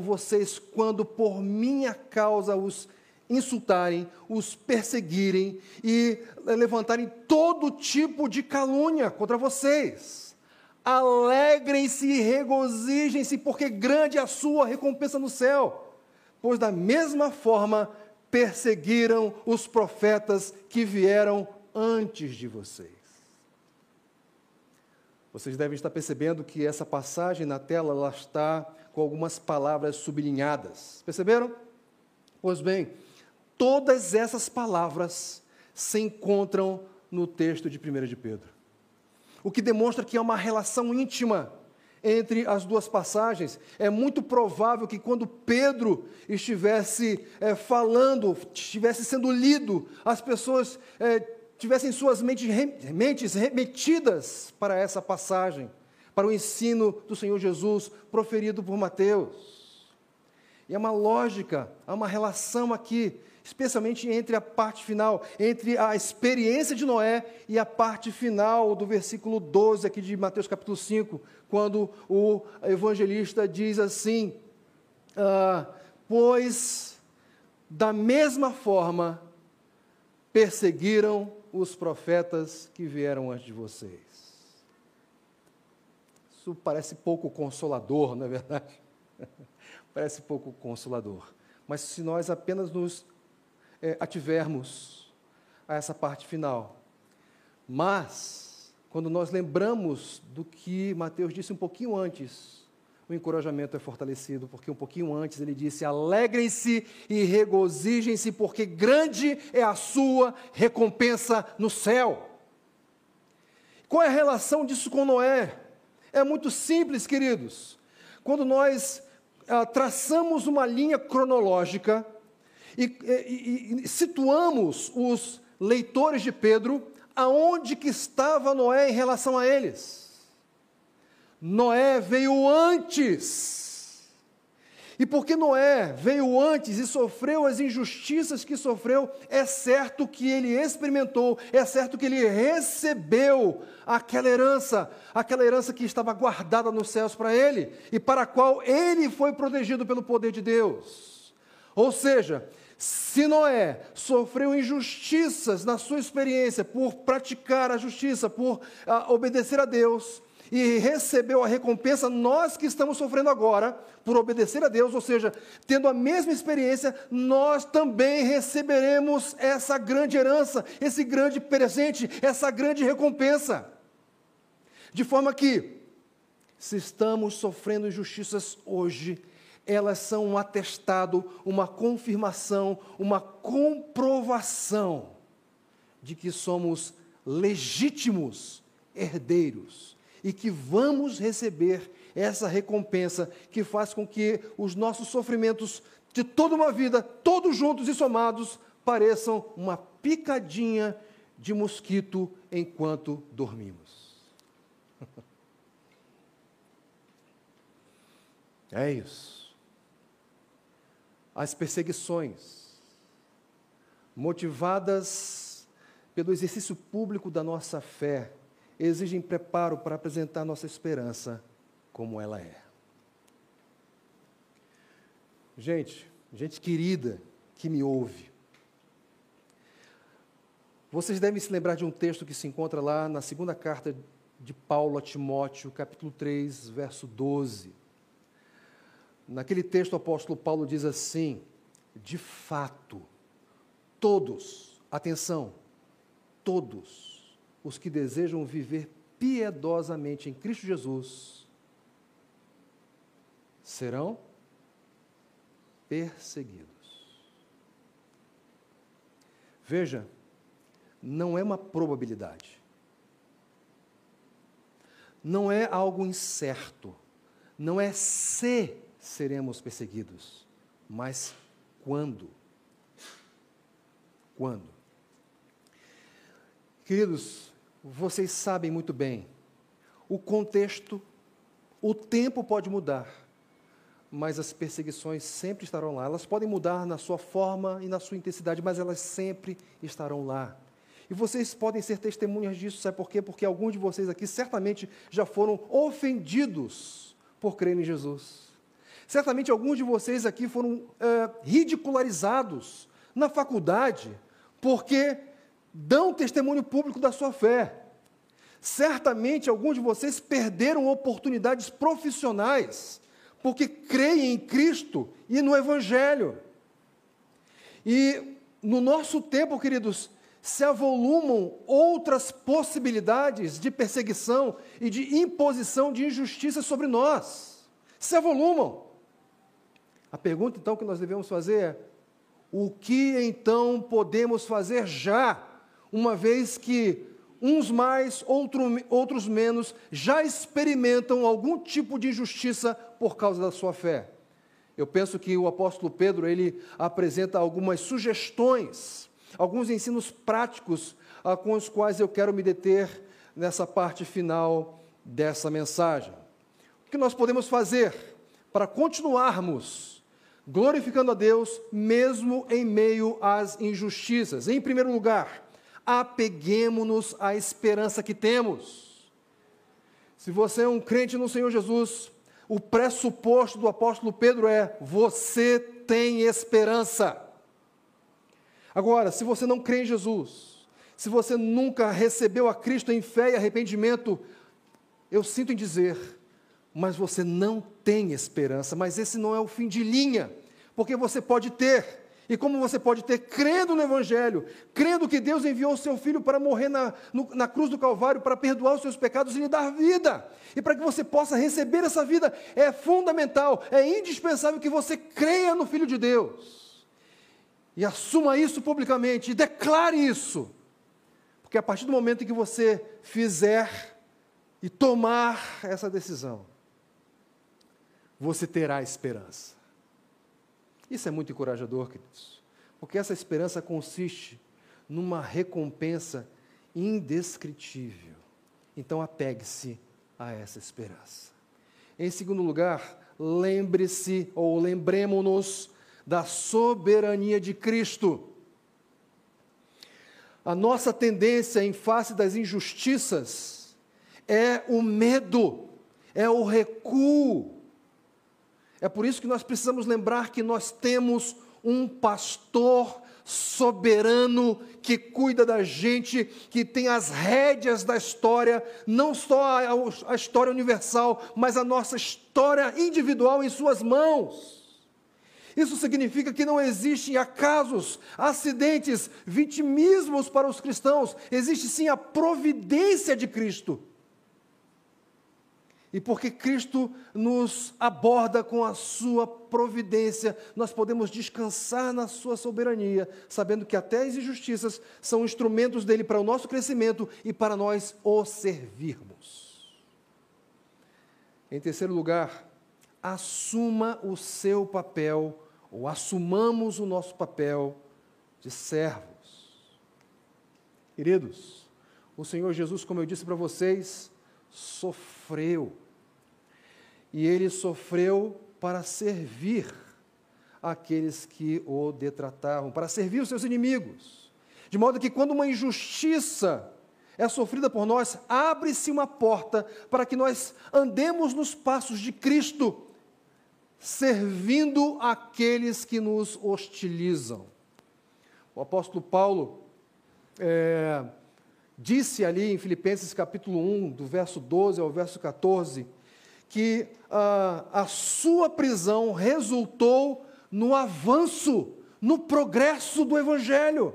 vocês quando por minha causa os insultarem, os perseguirem e levantarem todo tipo de calúnia contra vocês. Alegrem-se e regozijem-se, porque grande é a sua recompensa no céu. Pois da mesma forma perseguiram os profetas que vieram antes de vocês. Vocês devem estar percebendo que essa passagem na tela ela está com algumas palavras sublinhadas. Perceberam? Pois bem, Todas essas palavras se encontram no texto de 1 de Pedro. O que demonstra que há uma relação íntima entre as duas passagens. É muito provável que quando Pedro estivesse é, falando, estivesse sendo lido, as pessoas é, tivessem suas mentes, mentes remetidas para essa passagem, para o ensino do Senhor Jesus proferido por Mateus. E é uma lógica, há uma relação aqui especialmente entre a parte final, entre a experiência de Noé e a parte final do versículo 12 aqui de Mateus capítulo 5, quando o evangelista diz assim: ah, Pois da mesma forma perseguiram os profetas que vieram antes de vocês. Isso parece pouco consolador, não é verdade? parece pouco consolador. Mas se nós apenas nos é, ativermos a essa parte final. Mas, quando nós lembramos do que Mateus disse um pouquinho antes, o encorajamento é fortalecido, porque um pouquinho antes ele disse: Alegrem-se e regozijem-se, porque grande é a sua recompensa no céu. Qual é a relação disso com Noé? É muito simples, queridos. Quando nós ah, traçamos uma linha cronológica e, e, e situamos os leitores de Pedro aonde que estava Noé em relação a eles. Noé veio antes. E porque Noé veio antes e sofreu as injustiças que sofreu, é certo que ele experimentou, é certo que ele recebeu aquela herança, aquela herança que estava guardada nos céus para ele e para a qual ele foi protegido pelo poder de Deus. Ou seja, se Noé sofreu injustiças na sua experiência por praticar a justiça, por uh, obedecer a Deus, e recebeu a recompensa, nós que estamos sofrendo agora, por obedecer a Deus, ou seja, tendo a mesma experiência, nós também receberemos essa grande herança, esse grande presente, essa grande recompensa. De forma que, se estamos sofrendo injustiças hoje, elas são um atestado, uma confirmação, uma comprovação de que somos legítimos herdeiros e que vamos receber essa recompensa que faz com que os nossos sofrimentos de toda uma vida, todos juntos e somados, pareçam uma picadinha de mosquito enquanto dormimos. É isso. As perseguições, motivadas pelo exercício público da nossa fé, exigem preparo para apresentar nossa esperança como ela é. Gente, gente querida que me ouve, vocês devem se lembrar de um texto que se encontra lá na segunda carta de Paulo a Timóteo, capítulo 3, verso 12. Naquele texto, o apóstolo Paulo diz assim: de fato, todos, atenção, todos, os que desejam viver piedosamente em Cristo Jesus serão perseguidos. Veja, não é uma probabilidade. Não é algo incerto. Não é se seremos perseguidos, mas quando. Quando? Queridos, vocês sabem muito bem, o contexto, o tempo pode mudar, mas as perseguições sempre estarão lá. Elas podem mudar na sua forma e na sua intensidade, mas elas sempre estarão lá. E vocês podem ser testemunhas disso, sabe por quê? Porque alguns de vocês aqui certamente já foram ofendidos por crer em Jesus. Certamente alguns de vocês aqui foram é, ridicularizados na faculdade porque dão testemunho público da sua fé. Certamente alguns de vocês perderam oportunidades profissionais porque creem em Cristo e no Evangelho. E no nosso tempo, queridos, se avolumam outras possibilidades de perseguição e de imposição de injustiça sobre nós. Se avolumam. A pergunta então que nós devemos fazer é: o que então podemos fazer já uma vez que uns mais, outro, outros menos, já experimentam algum tipo de injustiça por causa da sua fé. Eu penso que o apóstolo Pedro ele apresenta algumas sugestões, alguns ensinos práticos ah, com os quais eu quero me deter nessa parte final dessa mensagem. O que nós podemos fazer para continuarmos glorificando a Deus mesmo em meio às injustiças? Em primeiro lugar, apeguemos-nos à esperança que temos. Se você é um crente no Senhor Jesus, o pressuposto do apóstolo Pedro é: você tem esperança. Agora, se você não crê em Jesus, se você nunca recebeu a Cristo em fé e arrependimento, eu sinto em dizer, mas você não tem esperança, mas esse não é o fim de linha, porque você pode ter E como você pode ter crendo no Evangelho, crendo que Deus enviou o seu Filho para morrer na, no, na cruz do Calvário, para perdoar os seus pecados e lhe dar vida. E para que você possa receber essa vida, é fundamental, é indispensável que você creia no Filho de Deus. E assuma isso publicamente, e declare isso. Porque a partir do momento em que você fizer e tomar essa decisão, você terá esperança. Isso é muito encorajador, queridos, porque essa esperança consiste numa recompensa indescritível. Então, apegue-se a essa esperança. Em segundo lugar, lembre-se ou lembremos-nos da soberania de Cristo. A nossa tendência em face das injustiças é o medo, é o recuo, é por isso que nós precisamos lembrar que nós temos um pastor soberano que cuida da gente, que tem as rédeas da história, não só a, a, história universal, mas a nossa história individual em suas mãos. Isso significa que não existem acasos, acidentes, vitimismos para os cristãos, existe sim a providência de Cristo. E porque Cristo nos aborda com a sua providência, nós podemos descansar na sua soberania, sabendo que até as injustiças são instrumentos dele para o nosso crescimento e para nós o servirmos. Em terceiro lugar, assuma o seu papel, ou assumamos o nosso papel de servos. Queridos, o Senhor Jesus, como eu disse para vocês, sofreu. E ele sofreu para servir aqueles que o detratavam, para servir os seus inimigos. De modo que quando uma injustiça é sofrida por nós, abre-se uma porta para que nós andemos nos passos de Cristo, servindo aqueles que nos hostilizam. O apóstolo Paulo é, disse ali em Filipenses capítulo 1, do verso 12 ao verso 14, que ah, a sua prisão resultou no avanço, no progresso do Evangelho.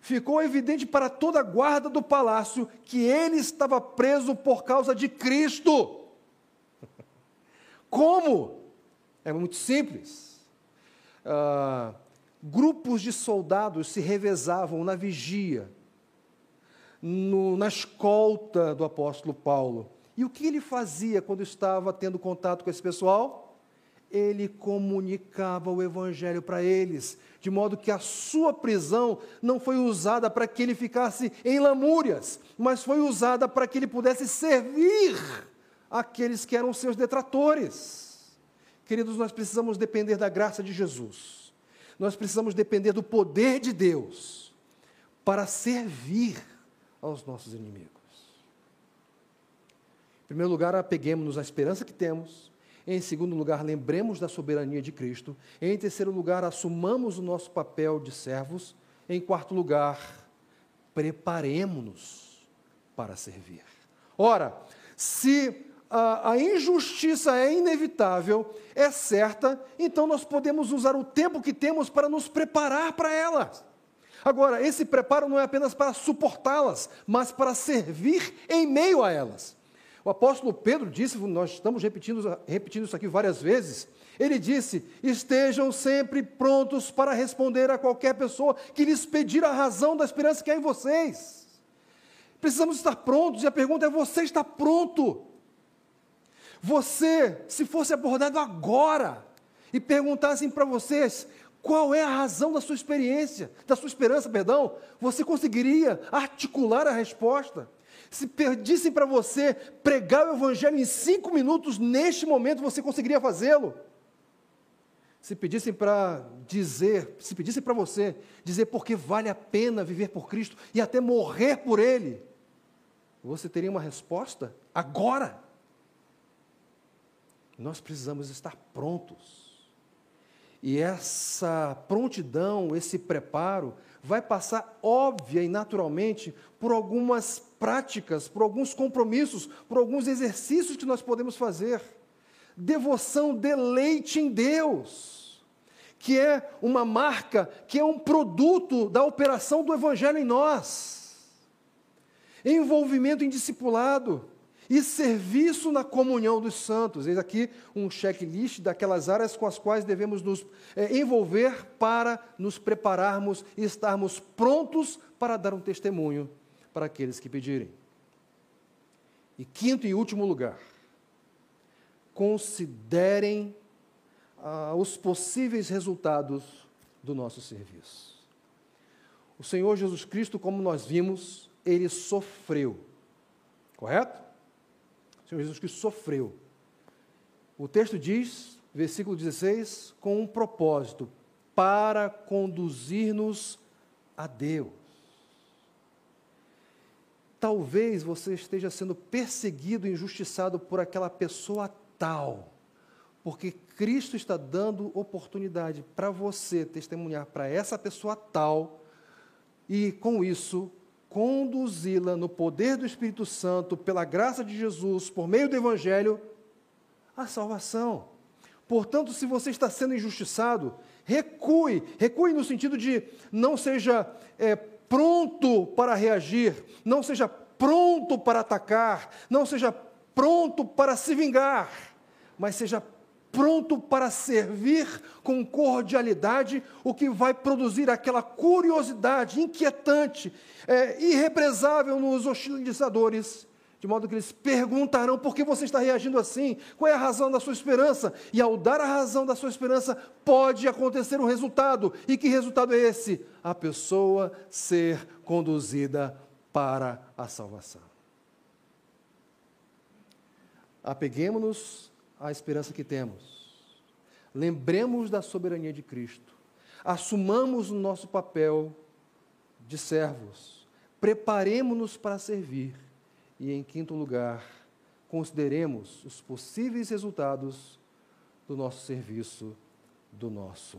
Ficou evidente para toda a guarda do palácio que ele estava preso por causa de Cristo. Como? É muito simples. Ah, grupos de soldados se revezavam na vigia, no, na escolta do apóstolo Paulo. E o que ele fazia quando estava tendo contato com esse pessoal? Ele comunicava o evangelho para eles, de modo que a sua prisão não foi usada para que ele ficasse em lamúrias, mas foi usada para que ele pudesse servir aqueles que eram seus detratores. Queridos, nós precisamos depender da graça de Jesus. Nós precisamos depender do poder de Deus para servir aos nossos inimigos. Em primeiro lugar, apeguemos-nos à esperança que temos. Em segundo lugar, lembremos da soberania de Cristo. Em terceiro lugar, assumamos o nosso papel de servos. Em quarto lugar, preparemos-nos para servir. Ora, se a, a, injustiça é inevitável, é certa, então nós podemos usar o tempo que temos para nos preparar para ela. Agora, esse preparo não é apenas para suportá-las, mas para servir em meio a elas. O apóstolo Pedro disse, nós estamos repetindo, repetindo isso aqui várias vezes, ele disse: estejam sempre prontos para responder a qualquer pessoa que lhes pedir a razão da esperança que há em vocês. Precisamos estar prontos, e a pergunta é: você está pronto? Você, se fosse abordado agora e perguntassem para vocês qual é a razão da sua experiência, da sua esperança, perdão, você conseguiria articular a resposta? Se pedissem para você pregar o Evangelho em cinco minutos, neste momento você conseguiria fazê-lo? Se pedissem para dizer, se pedissem para você dizer porque vale a pena viver por Cristo e até morrer por Ele, você teria uma resposta agora. Nós precisamos estar prontos e essa prontidão, esse preparo, vai passar óbvia e naturalmente por algumas práticas, por alguns compromissos, por alguns exercícios que nós podemos fazer. Devoção, deleite em Deus. que é uma marca, que é um produto da operação do Evangelho em nós. Envolvimento em discipulado e serviço na comunhão dos santos. Eis aqui um checklist daquelas áreas com as quais devemos nos é, envolver para nos prepararmos e estarmos prontos para dar um testemunho para aqueles que pedirem. E quinto e último lugar, considerem ah, os possíveis resultados do nosso serviço. O Senhor Jesus Cristo, como nós vimos, ele sofreu, correto? Senhor Jesus Cristo sofreu. O texto diz, versículo 16, com um propósito, para conduzir-nos a Deus. Talvez você esteja sendo perseguido, injustiçado por aquela pessoa tal porque Cristo está dando oportunidade para você testemunhar para essa pessoa tal e, com isso, conduzi-la no poder do Espírito Santo, pela graça de Jesus, por meio do Evangelho, à salvação. Portanto, se você está sendo injustiçado, recue, recue no sentido de não seja é, pronto para reagir, não seja pronto para atacar, não seja pronto para se vingar, mas seja pronto para servir com cordialidade, o que vai produzir aquela curiosidade inquietante, é, irrepresável nos hostilizadores, de modo que eles perguntarão por que você está reagindo assim, qual é a razão da sua esperança, e ao dar a razão da sua esperança, pode acontecer um resultado, e que resultado é esse? A pessoa ser conduzida para a salvação. Apeguemos-nos a esperança que temos. Lembremos da soberania de Cristo. Assumamos o nosso papel de servos. Preparemos-nos para servir. E, em quinto lugar, consideremos os possíveis resultados do nosso serviço, do nosso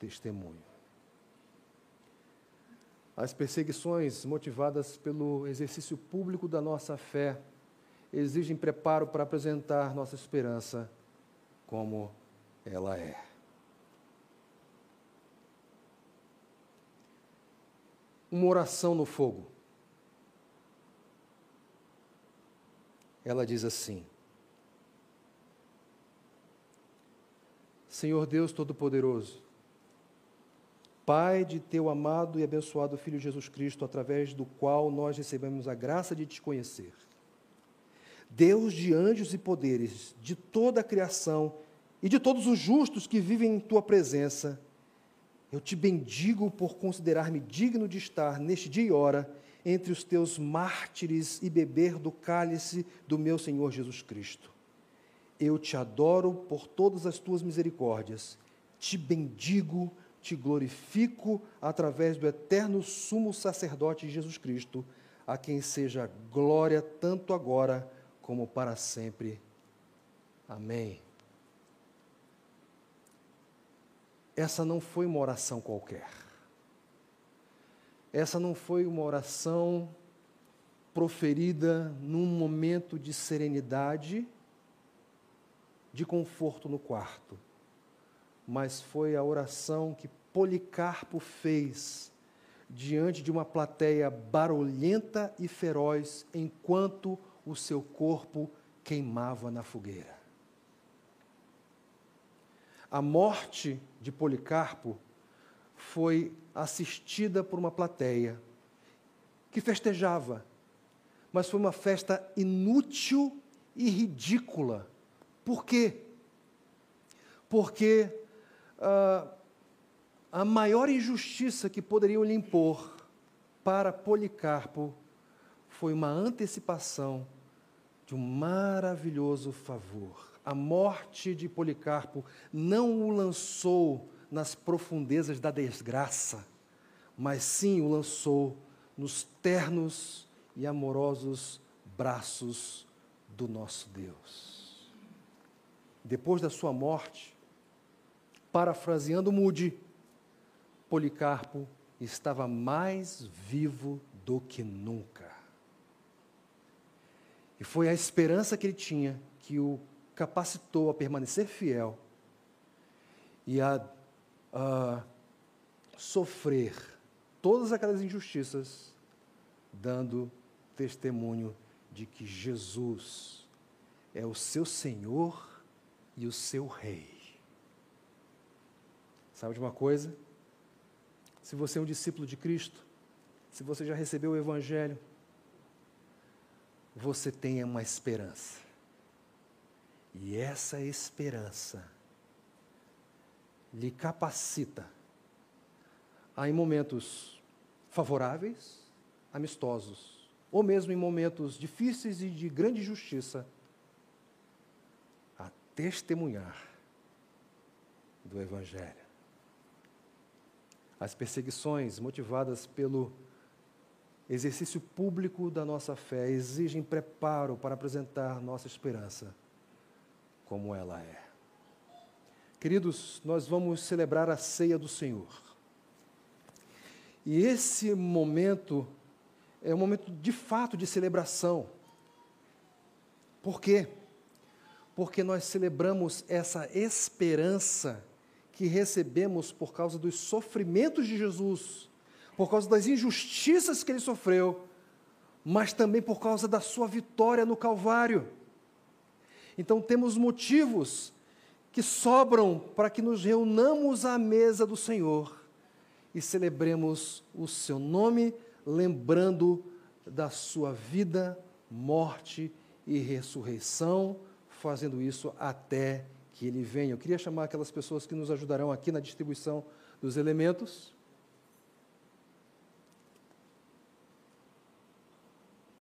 testemunho. As perseguições motivadas pelo exercício público da nossa fé exigem preparo para apresentar nossa esperança como ela é. Uma oração no fogo. Ela diz assim: Senhor Deus Todo-Poderoso, Pai de teu amado e abençoado Filho Jesus Cristo, através do qual nós recebemos a graça de te conhecer. Deus de anjos e poderes, de toda a criação e de todos os justos que vivem em tua presença, eu te bendigo por considerar-me digno de estar neste dia e hora entre os teus mártires e beber do cálice do meu Senhor Jesus Cristo. Eu te adoro por todas as tuas misericórdias, te bendigo, te glorifico através do eterno sumo sacerdote Jesus Cristo, a quem seja glória tanto agora como para sempre. Amém. Essa não foi uma oração qualquer. Essa não foi uma oração proferida num momento de serenidade, de conforto no quarto, mas foi a oração que Policarpo fez diante de uma plateia barulhenta e feroz enquanto o seu corpo queimava na fogueira. A morte de Policarpo foi assistida por uma plateia que festejava, mas foi uma festa inútil e ridícula. Por quê? Porque uh, a maior injustiça que poderiam lhe impor para Policarpo foi uma antecipação de um maravilhoso favor. A morte de Policarpo não o lançou nas profundezas da desgraça, mas sim o lançou nos ternos e amorosos braços do nosso Deus. Depois da sua morte, parafraseando Mude, Policarpo estava mais vivo do que nunca. E foi a esperança que ele tinha que o capacitou a permanecer fiel e a uh, sofrer todas aquelas injustiças, dando testemunho de que Jesus é o seu Senhor e o seu Rei. Sabe de uma coisa? Se você é um discípulo de Cristo, se você já recebeu o Evangelho, você tem uma esperança. E essa esperança lhe capacita a, em momentos favoráveis, amistosos, ou mesmo em momentos difíceis e de grande justiça, a testemunhar do Evangelho. As perseguições motivadas pelo exercício público da nossa fé exigem preparo para apresentar nossa esperança como ela é. Queridos, nós vamos celebrar a ceia do Senhor. E esse momento é um momento de fato de celebração. Por quê? Porque nós celebramos essa esperança que recebemos por causa dos sofrimentos de Jesus, por causa das injustiças que ele sofreu, mas também por causa da sua vitória no Calvário. Então temos motivos que sobram para que nos reunamos à mesa do Senhor e celebremos o seu nome, lembrando da sua vida, morte e ressurreição, fazendo isso até que ele venha. Eu queria chamar aquelas pessoas que nos ajudarão aqui na distribuição dos elementos.